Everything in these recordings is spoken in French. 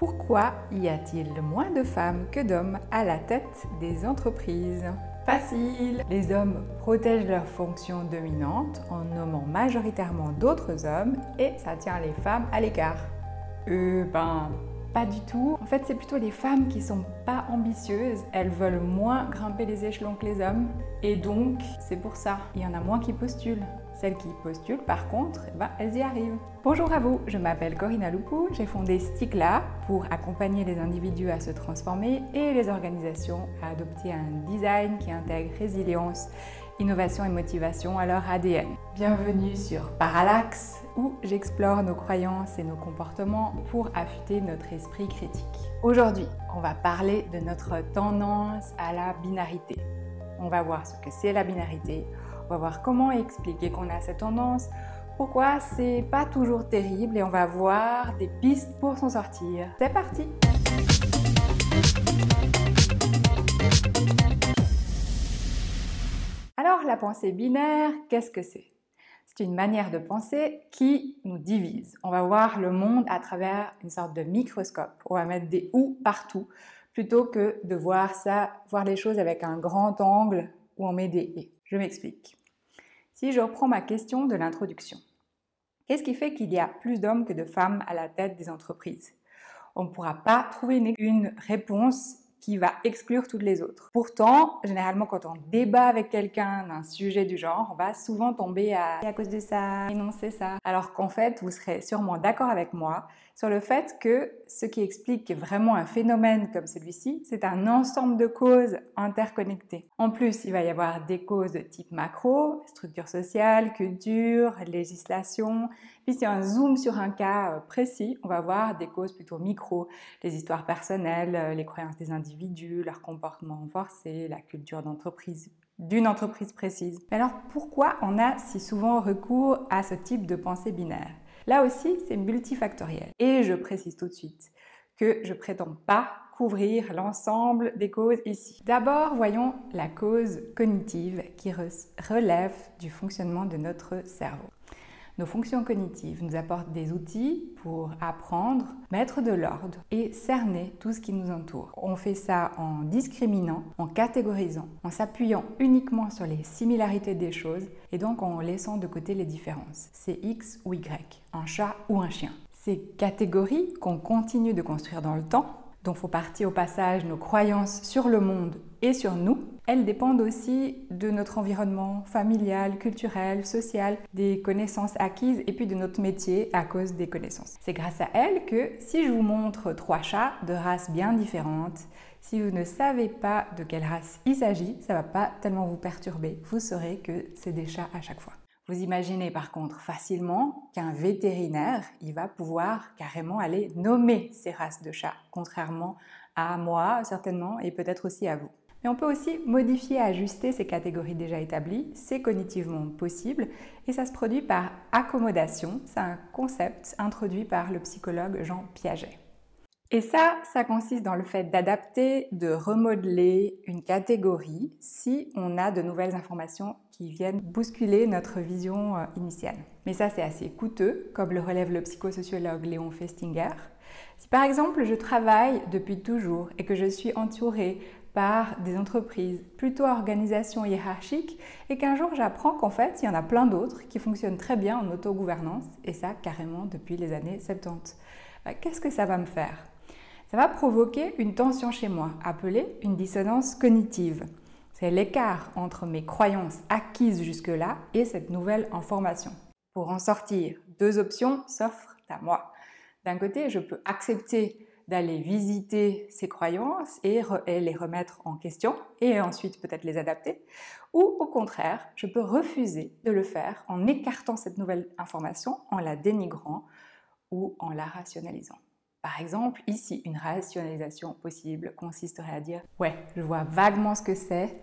Pourquoi y a-t-il moins de femmes que d'hommes à la tête des entreprises? Facile Les hommes protègent leurs fonctions dominantes en nommant majoritairement d'autres hommes et ça tient les femmes à l'écart. Euh, ben, pas du tout. En fait, c'est plutôt les femmes qui sont pas ambitieuses. Elles veulent moins grimper les échelons que les hommes. Et donc, c'est pour ça. Il y en a moins qui postulent. Celles qui postulent, par contre, elles y arrivent. Bonjour à vous, je m'appelle Corinna Loupou, j'ai fondé Sticla pour accompagner les individus à se transformer et les organisations à adopter un design qui intègre résilience, innovation et motivation à leur ADN. Bienvenue sur Parallax où j'explore nos croyances et nos comportements pour affûter notre esprit critique. Aujourd'hui, on va parler de notre tendance à la binarité. On va voir ce que c'est la binarité, va voir comment expliquer qu'on a cette tendance, pourquoi c'est pas toujours terrible et on va voir des pistes pour s'en sortir. C'est parti Alors la pensée binaire, qu'est-ce que c'est? C'est une manière de penser qui nous divise. On va voir le monde à travers une sorte de microscope. On va mettre des ou partout plutôt que de voir ça, voir les choses avec un grand angle où on met des et. Je m'explique. Si je reprends ma question de l'introduction, qu'est-ce qui fait qu'il y a plus d'hommes que de femmes à la tête des entreprises? On ne pourra pas trouver une réponse qui va exclure toutes les autres. Pourtant, généralement, quand on débat avec quelqu'un d'un sujet du genre, on va souvent tomber à à cause de ça, non c'est ça. Alors qu'en fait, vous serez sûrement d'accord avec moi sur le fait que ce qui explique vraiment un phénomène comme celui-ci, c'est un ensemble de causes interconnectées. En plus, il va y avoir des causes de type macro, structure sociale, culture, législation. Puis si on zoom sur un cas euh, précis, on va voir des causes plutôt micro, les histoires personnelles, euh, les croyances des individus, leur comportement forcé, la culture d'entreprise d'une entreprise précise. Mais alors pourquoi on a si souvent recours à ce type de pensée binaire? Là aussi, c'est multifactoriel. Et je précise tout de suite que je prétends pas couvrir l'ensemble des causes ici. D'abord, voyons la cause cognitive qui relève du fonctionnement de notre cerveau. Nos fonctions cognitives nous apportent des outils pour apprendre, mettre de l'ordre et cerner tout ce qui nous entoure. On fait ça en discriminant, en catégorisant, en s'appuyant uniquement sur les similarités des choses et donc en laissant de côté les différences. C'est X ou Y, un chat ou un chien. Ces catégories qu'on continue de construire dans le temps dont font partie au passage nos croyances sur le monde et sur nous, elles dépendent aussi de notre environnement familial, culturel, social, des connaissances acquises et puis de notre métier à cause des connaissances. C'est grâce à elles que si je vous montre trois chats de races bien différentes, si vous ne savez pas de quelle race il s'agit, ça va pas tellement vous perturber. Vous saurez que c'est des chats à chaque fois. Vous imaginez par contre facilement qu'un vétérinaire, il va pouvoir carrément aller nommer ces races de chats, contrairement à moi certainement et peut-être aussi à vous. Mais on peut aussi modifier ajuster ces catégories déjà établies, c'est cognitivement possible et ça se produit par accommodation, c'est un concept introduit par le psychologue Jean Piaget. Et ça, ça consiste dans le fait d'adapter, de remodeler une catégorie si on a de nouvelles informations qui viennent bousculer notre vision euh, initiale. Mais ça, c'est assez coûteux, comme le relève le psychosociologue Léon Festinger. Si par exemple je travaille depuis toujours et que je suis entourée par des entreprises plutôt organisations hiérarchiques et qu'un jour j'apprends qu'en fait il y en a plein d'autres qui fonctionnent très bien en autogouvernance et ça carrément depuis les années 70. Bah, qu'est-ce que ça va me faire? Ça va provoquer une tension chez moi, appelée une dissonance cognitive. C'est l'écart entre mes croyances acquises jusque-là et cette nouvelle information. Pour en sortir, deux options s'offrent à moi. D'un côté, je peux accepter d'aller visiter ces croyances et, les remettre en question et ensuite peut-être les adapter. Ou au contraire, je peux refuser de le faire en écartant cette nouvelle information, en la dénigrant ou en la rationalisant. Par exemple, ici, une rationalisation possible consisterait à dire Ouais, je vois vaguement ce que c'est,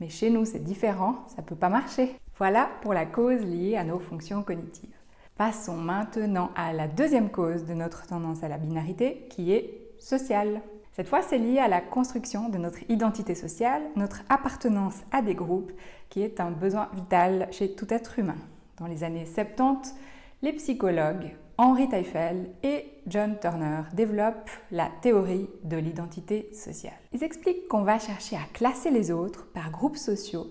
mais chez nous c'est différent, ça peut pas marcher. Voilà pour la cause liée à nos fonctions cognitives. Passons maintenant à la deuxième cause de notre tendance à la binarité, qui est sociale. Cette fois, c'est lié à la construction de notre identité sociale, notre appartenance à des groupes, qui est un besoin vital chez tout être humain. Dans les années 70, les psychologues Henri Teifel et John Turner développent la théorie de l'identité sociale. Ils expliquent qu'on va chercher à classer les autres par groupes sociaux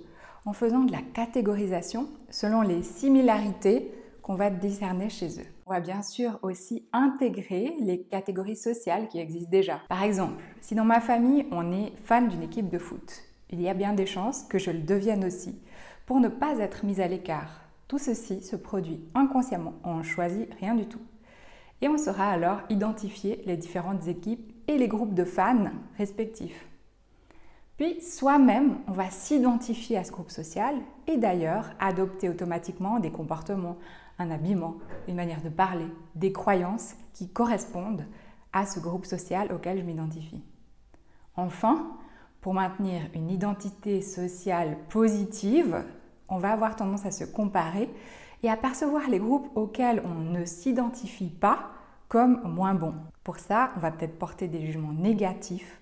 en faisant de la catégorisation selon les similarités qu'on va discerner chez eux. On va bien sûr aussi intégrer les catégories sociales qui existent déjà. Par exemple, si dans ma famille on est fan d'une équipe de foot, il y a bien des chances que je le devienne aussi, pour ne pas être mise à l'écart. Tout ceci se produit inconsciemment, on ne choisit rien du tout. Et on saura alors identifier les différentes équipes et les groupes de fans respectifs. Puis soi-même, on va s'identifier à ce groupe social et d'ailleurs adopter automatiquement des comportements, un habillement, une manière de parler, des croyances qui correspondent à ce groupe social auquel je m'identifie. Enfin, pour maintenir une identité sociale positive, on va avoir tendance à se comparer et à percevoir les groupes auxquels on ne s'identifie pas comme moins bons. Pour ça, on va peut-être porter des jugements négatifs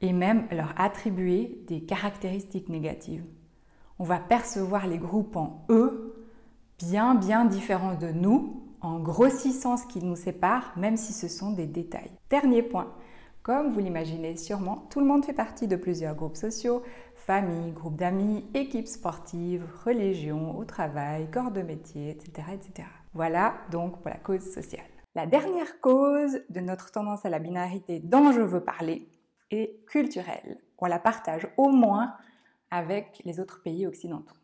et même leur attribuer des caractéristiques négatives. On va percevoir les groupes en eux bien bien différents de nous, en grossissant ce qui nous sépare, même si ce sont des détails. Dernier point, comme vous l'imaginez sûrement, tout le monde fait partie de plusieurs groupes sociaux, famille, groupes d'amis, équipes sportives, religions, au travail, corps de métier, etc., etc. Voilà donc pour la cause sociale. La dernière cause de notre tendance à la binarité dont je veux parler, culturelle. On la partage au moins avec les autres pays occidentaux.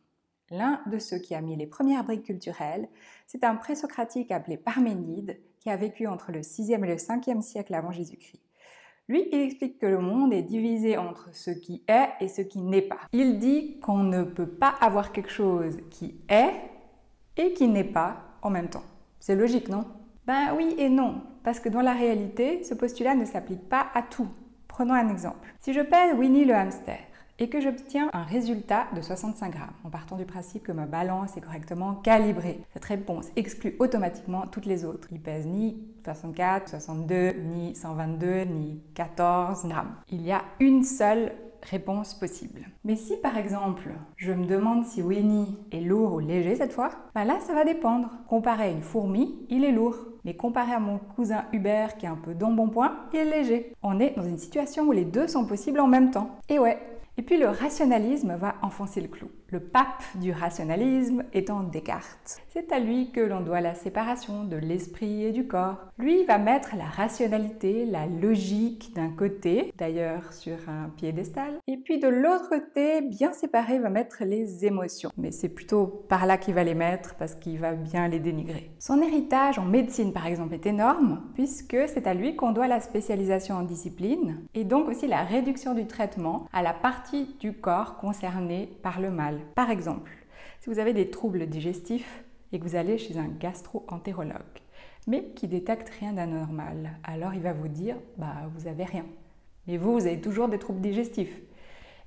L'un de ceux qui a mis les premières briques culturelles, c'est un présocratique appelé Parménide qui a vécu entre le 6e et le 5e siècle avant Jésus-Christ. Lui, il explique que le monde est divisé entre ce qui est et ce qui n'est pas. Il dit qu'on ne peut pas avoir quelque chose qui est et qui n'est pas en même temps. C'est logique, non? Ben oui et non, parce que dans la réalité, ce postulat ne s'applique pas à tout. Prenons un exemple. Si je pèse Winnie le hamster et que j'obtiens un résultat de 65 grammes, en partant du principe que ma balance est correctement calibrée, cette réponse exclut automatiquement toutes les autres. Il pèse ni 64, 62, ni 122, ni 14 grammes. Il y a une seule réponse possible. Mais si par exemple, je me demande si Winnie est lourd ou léger cette fois, ben là ça va dépendre. Comparé à une fourmi, il est lourd. Mais comparé à mon cousin Hubert qui est un peu d'embonpoint, il est léger. On est dans une situation où les deux sont possibles en même temps. Et ouais. Et puis le rationalisme va enfoncer le clou le pape du rationalisme étant Descartes. C'est à lui que l'on doit la séparation de l'esprit et du corps. Lui va mettre la rationalité, la logique d'un côté, d'ailleurs sur un piédestal, et puis de l'autre côté, bien séparé, va mettre les émotions. Mais c'est plutôt par là qu'il va les mettre parce qu'il va bien les dénigrer. Son héritage en médecine par exemple est énorme puisque c'est à lui qu'on doit la spécialisation en discipline et donc aussi la réduction du traitement à la partie du corps concernée par le mal. Par exemple, si vous avez des troubles digestifs et que vous allez chez un gastro-entérologue, mais qui détecte rien d'anormal, alors il va vous dire bah vous avez rien. Mais vous, vous avez toujours des troubles digestifs.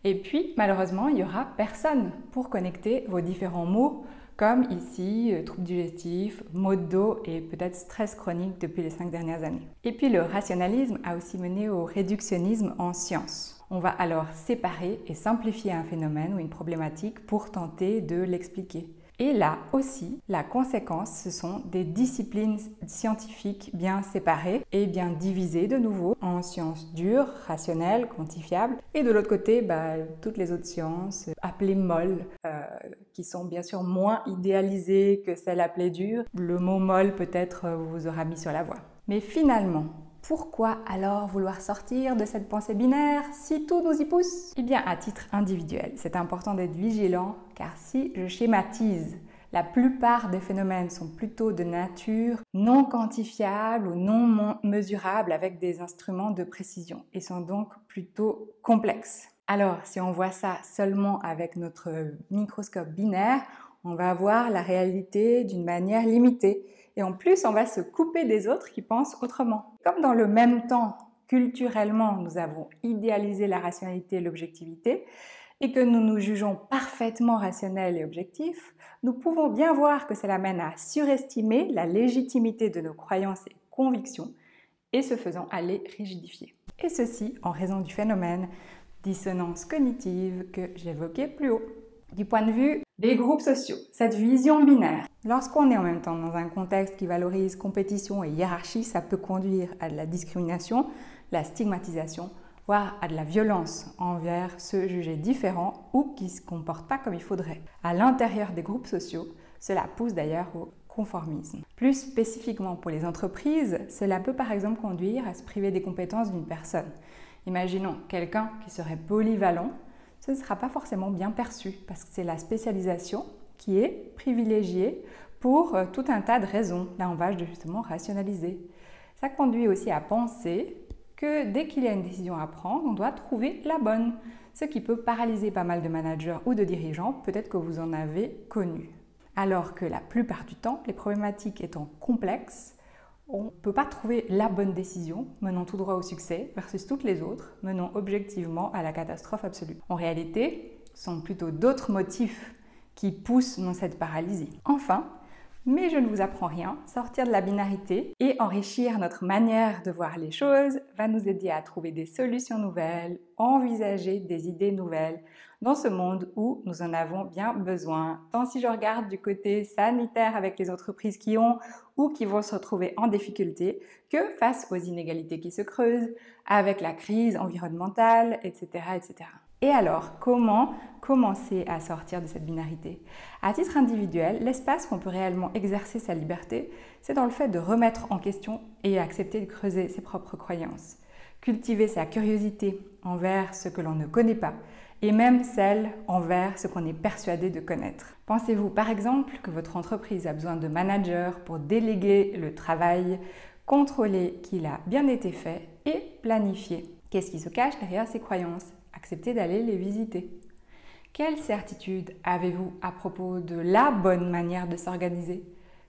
Et puis, malheureusement, il n'y aura personne pour connecter vos différents mots, comme ici, euh, troubles digestifs, maux de dos et peut-être stress chronique depuis les cinq dernières années. Et puis, le rationalisme a aussi mené au réductionnisme en sciences. On va alors séparer et simplifier un phénomène ou une problématique pour tenter de l'expliquer. Et là aussi, la conséquence, ce sont des disciplines scientifiques bien séparées et bien divisées de nouveau en sciences dures, rationnelles, quantifiables, et de l'autre côté, bah, toutes les autres sciences appelées molles, euh, qui sont bien sûr moins idéalisées que celles appelées dures. Le mot molle peut-être vous aura mis sur la voie. Mais finalement, pourquoi alors vouloir sortir de cette pensée binaire si tout nous y pousse? Eh bien, à titre individuel, c'est important d'être vigilant car si je schématise, la plupart des phénomènes sont plutôt de nature non quantifiable ou non mesurable avec des instruments de précision et sont donc plutôt complexes. Alors, si on voit ça seulement avec notre microscope binaire, on va voir la réalité d'une manière limitée et en plus, on va se couper des autres qui pensent autrement. Comme dans le même temps, culturellement, nous avons idéalisé la rationalité et l'objectivité, et que nous nous jugeons parfaitement rationnels et objectifs, nous pouvons bien voir que cela mène à surestimer la légitimité de nos croyances et convictions, et ce faisant à les rigidifier. Et ceci en raison du phénomène dissonance cognitive que j'évoquais plus haut. Du point de vue des groupes sociaux, cette vision binaire, lorsqu'on est en même temps dans un contexte qui valorise compétition et hiérarchie, ça peut conduire à de la discrimination, la stigmatisation, voire à de la violence envers ceux jugés différents ou qui ne se comportent pas comme il faudrait. À l'intérieur des groupes sociaux, cela pousse d'ailleurs au conformisme. Plus spécifiquement pour les entreprises, cela peut par exemple conduire à se priver des compétences d'une personne. Imaginons quelqu'un qui serait polyvalent, ce ne sera pas forcément bien perçu parce que c'est la spécialisation qui est privilégiée pour euh, tout un tas de raisons. Là, on va justement rationaliser. Ça conduit aussi à penser que dès qu'il y a une décision à prendre, on doit trouver la bonne, ce qui peut paralyser pas mal de managers ou de dirigeants, peut-être que vous en avez connu. Alors que la plupart du temps, les problématiques étant complexes, on ne peut pas trouver la bonne décision menant tout droit au succès versus toutes les autres menant objectivement à la catastrophe absolue. En réalité, ce sont plutôt d'autres motifs qui poussent dans cette paralysie. Enfin, mais je ne vous apprends rien, sortir de la binarité et enrichir notre manière de voir les choses va nous aider à trouver des solutions nouvelles, envisager des idées nouvelles dans ce monde où nous en avons bien besoin. Tant si je regarde du côté sanitaire avec les entreprises qui ont ou qui vont se retrouver en difficulté, que face aux inégalités qui se creusent, avec la crise environnementale, etc. etc. Et alors, comment commencer à sortir de cette binarité? À titre individuel, l'espace où on peut réellement exercer sa liberté, c'est dans le fait de remettre en question et accepter de creuser ses propres croyances. Cultiver sa curiosité envers ce que l'on ne connaît pas et même celle envers ce qu'on est persuadé de connaître. Pensez-vous par exemple que votre entreprise a besoin de managers pour déléguer le travail, contrôler qu'il a bien été fait et planifier? Qu'est-ce qui se cache derrière ces croyances? Acceptez d'aller les visiter. Quelle certitude avez-vous à propos de la bonne manière de s'organiser?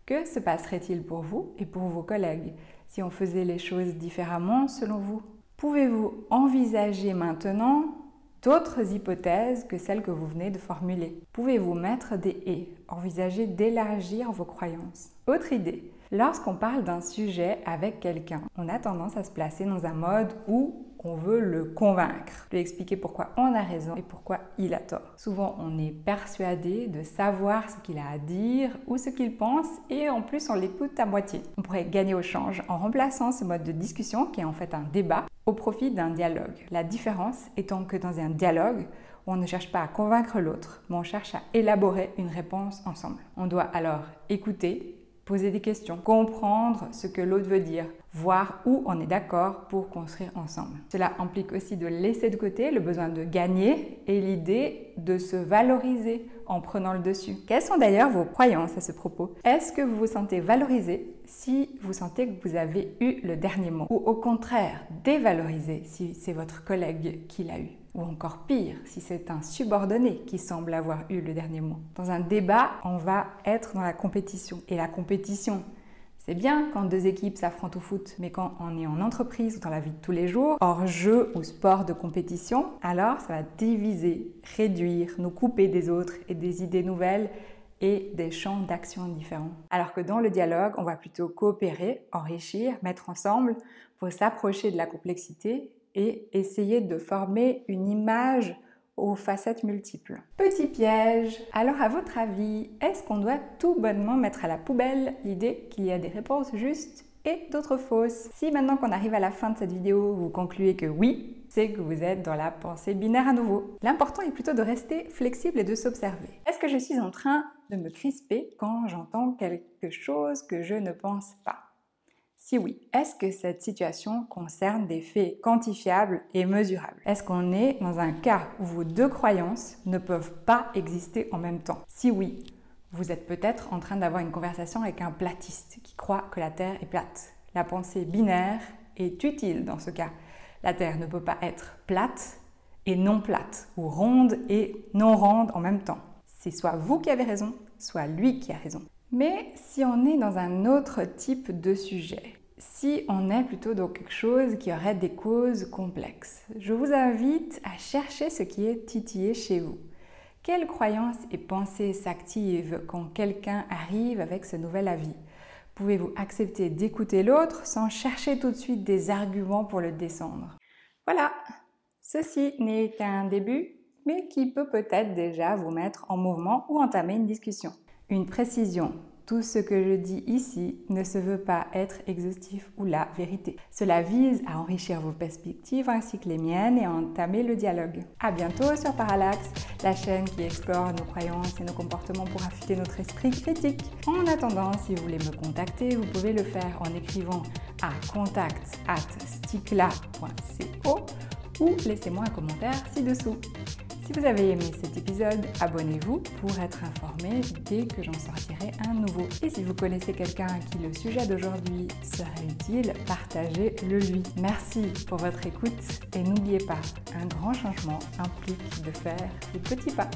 Que se passerait-il pour vous et pour vos collègues si on faisait les choses différemment selon vous? Pouvez-vous envisager maintenant d'autres hypothèses que celles que vous venez de formuler. Pouvez-vous mettre des et, envisager d'élargir vos croyances. Autre idée, lorsqu'on parle d'un sujet avec quelqu'un, on a tendance à se placer dans un mode où on veut le convaincre, lui expliquer pourquoi on a raison et pourquoi il a tort. Souvent, on est persuadé de savoir ce qu'il a à dire ou ce qu'il pense et en plus, on l'écoute à moitié. On pourrait gagner au change en remplaçant ce mode de discussion qui est en fait un débat au profit d'un dialogue. La différence étant que dans un dialogue, on ne cherche pas à convaincre l'autre, mais on cherche à élaborer une réponse ensemble. On doit alors écouter, poser des questions, comprendre ce que l'autre veut dire, voir où on est d'accord pour construire ensemble. Cela implique aussi de laisser de côté le besoin de gagner et l'idée de se valoriser en prenant le dessus. Quelles sont d'ailleurs vos croyances à ce propos? Est-ce que vous vous sentez valorisé si vous sentez que vous avez eu le dernier mot? Ou au contraire, dévalorisé si c'est votre collègue qui l'a eu? Ou encore pire, si c'est un subordonné qui semble avoir eu le dernier mot. Dans un débat, on va être dans la compétition. Et la compétition, c'est bien quand deux équipes s'affrontent au foot, mais quand on est en entreprise ou dans la vie de tous les jours, hors jeu ou sport de compétition, alors ça va diviser, réduire, nous couper des autres et des idées nouvelles et des champs d'action différents. Alors que dans le dialogue, on va plutôt coopérer, enrichir, mettre ensemble pour s'approcher de la complexité et essayer de former une image aux facettes multiples. Petit piège. Alors à votre avis, est-ce qu'on doit tout bonnement mettre à la poubelle? L'idée qu'il y a des réponses justes et d'autres fausses Si maintenant qu'on arrive à la fin de cette vidéo, vous concluez que oui, c'est que vous êtes dans la pensée binaire à nouveau. L'important est plutôt de rester flexible et de s'observer. Est-ce que je suis en train de me crisper quand j'entends quelque chose que je ne pense pas? Si oui, est-ce que cette situation concerne des faits quantifiables et mesurables? Est-ce qu'on est dans un cas où vos deux croyances ne peuvent pas exister en même temps? Si oui, vous êtes peut-être en train d'avoir une conversation avec un platiste qui croit que la Terre est plate. La pensée binaire est utile dans ce cas. La Terre ne peut pas être plate et non plate, ou ronde et non ronde en même temps. C'est soit vous qui avez raison, soit lui qui a raison. Mais si on est dans un autre type de sujet, si on est plutôt dans quelque chose qui aurait des causes complexes, je vous invite à chercher ce qui est titillé chez vous. Quelles croyances et pensées s'activent quand quelqu'un arrive avec ce nouvel avis? Pouvez-vous accepter d'écouter l'autre sans chercher tout de suite des arguments pour le descendre? Voilà, ceci n'est qu'un début mais qui peut peut-être déjà vous mettre en mouvement ou entamer une discussion. Une précision, tout ce que je dis ici ne se veut pas être exhaustif ou la vérité. Cela vise à enrichir vos perspectives ainsi que les miennes et à entamer le dialogue. À bientôt sur Parallax, la chaîne qui explore nos croyances et nos comportements pour affûter notre esprit critique. En attendant, si vous voulez me contacter, vous pouvez le faire en écrivant à contact at ou laissez-moi un commentaire ci-dessous. Si vous avez aimé cet épisode, abonnez-vous pour être informé dès que j'en sortirai un nouveau. Et si vous connaissez quelqu'un à qui le sujet d'aujourd'hui serait utile, partagez-le lui? Merci pour votre écoute et n'oubliez pas, un grand changement implique de faire des petits pas.